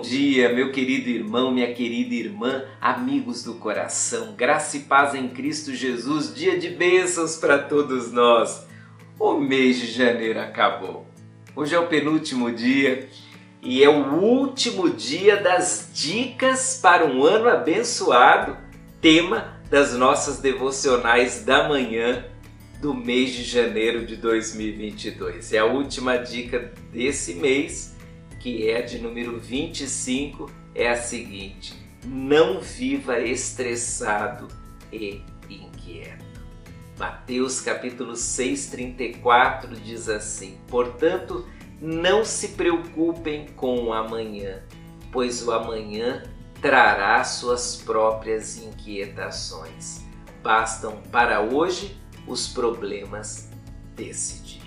dia, meu querido irmão, minha querida irmã, amigos do coração, graça e paz em Cristo Jesus, dia de bênçãos para todos nós. O mês de janeiro acabou. Hoje é o penúltimo dia e é o último dia das dicas para um ano abençoado, tema das nossas devocionais da manhã do mês de janeiro de 2022. É a última dica desse mês que é de número 25, é a seguinte: não viva estressado e inquieto. Mateus capítulo 6, 34 diz assim: Portanto, não se preocupem com o amanhã, pois o amanhã trará suas próprias inquietações. Bastam para hoje os problemas desse dia.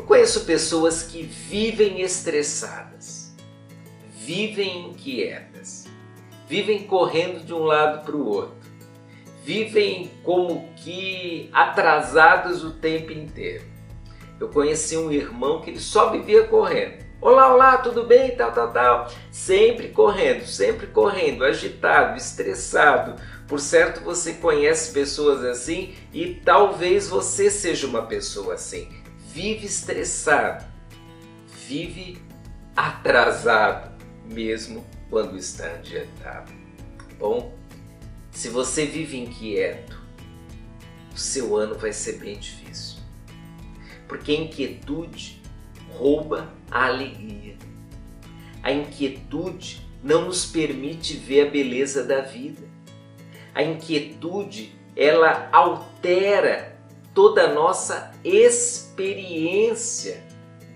Eu conheço pessoas que vivem estressadas, vivem inquietas, vivem correndo de um lado para o outro, vivem como que atrasados o tempo inteiro. Eu conheci um irmão que ele só vivia correndo. Olá, olá, tudo bem? Tal, tal, tal. Sempre correndo, sempre correndo, agitado, estressado. Por certo, você conhece pessoas assim e talvez você seja uma pessoa assim vive estressado, vive atrasado, mesmo quando está adiantado. Bom, se você vive inquieto, o seu ano vai ser bem difícil. Porque a inquietude rouba a alegria. A inquietude não nos permite ver a beleza da vida. A inquietude, ela altera toda a nossa experiência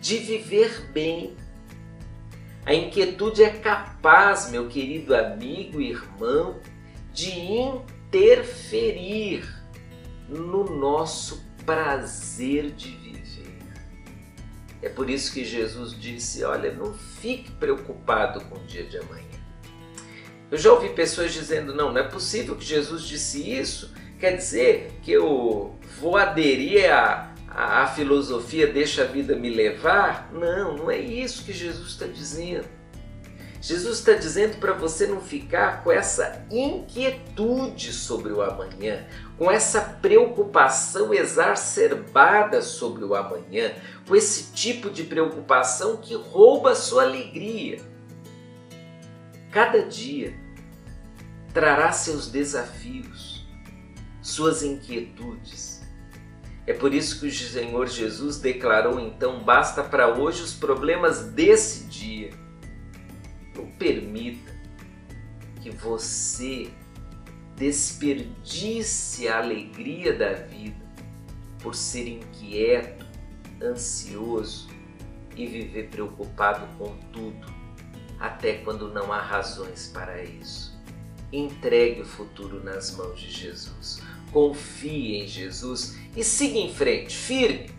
de viver bem. A inquietude é capaz, meu querido amigo e irmão, de interferir no nosso prazer de viver. É por isso que Jesus disse: Olha, não fique preocupado com o dia de amanhã. Eu já ouvi pessoas dizendo: Não, não é possível que Jesus disse isso Quer dizer que eu vou aderir à, à, filosofia deixa a vida me levar? Não, não é isso que Jesus está dizendo. Jesus está dizendo para você não ficar com essa inquietude sobre o amanhã, com essa preocupação exacerbada sobre o amanhã, com esse tipo de preocupação que rouba a sua alegria. Cada dia trará seus desafios suas inquietudes. É por isso que o Senhor Jesus declarou então: basta para hoje os problemas desse dia. Não permita que você desperdice a alegria da vida por ser inquieto, ansioso e viver preocupado com tudo, até quando não há razões para isso. Entregue o futuro nas mãos de Jesus confie em Jesus e siga em frente, firme.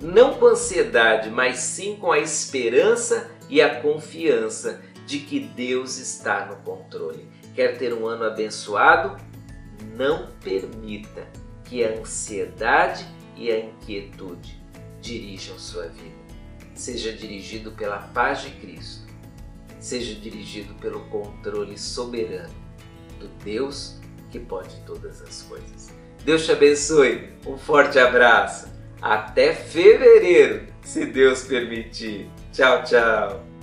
Não com ansiedade, mas sim com a esperança e a confiança de que Deus está no controle. Quer ter um ano abençoado? Não permita que a ansiedade e a inquietude dirijam sua vida. Seja dirigido pela paz de Cristo, seja dirigido pelo controle soberano do Deus que pode todas as coisas. Deus te abençoe, um forte abraço. Até fevereiro, se Deus permitir. Tchau, tchau.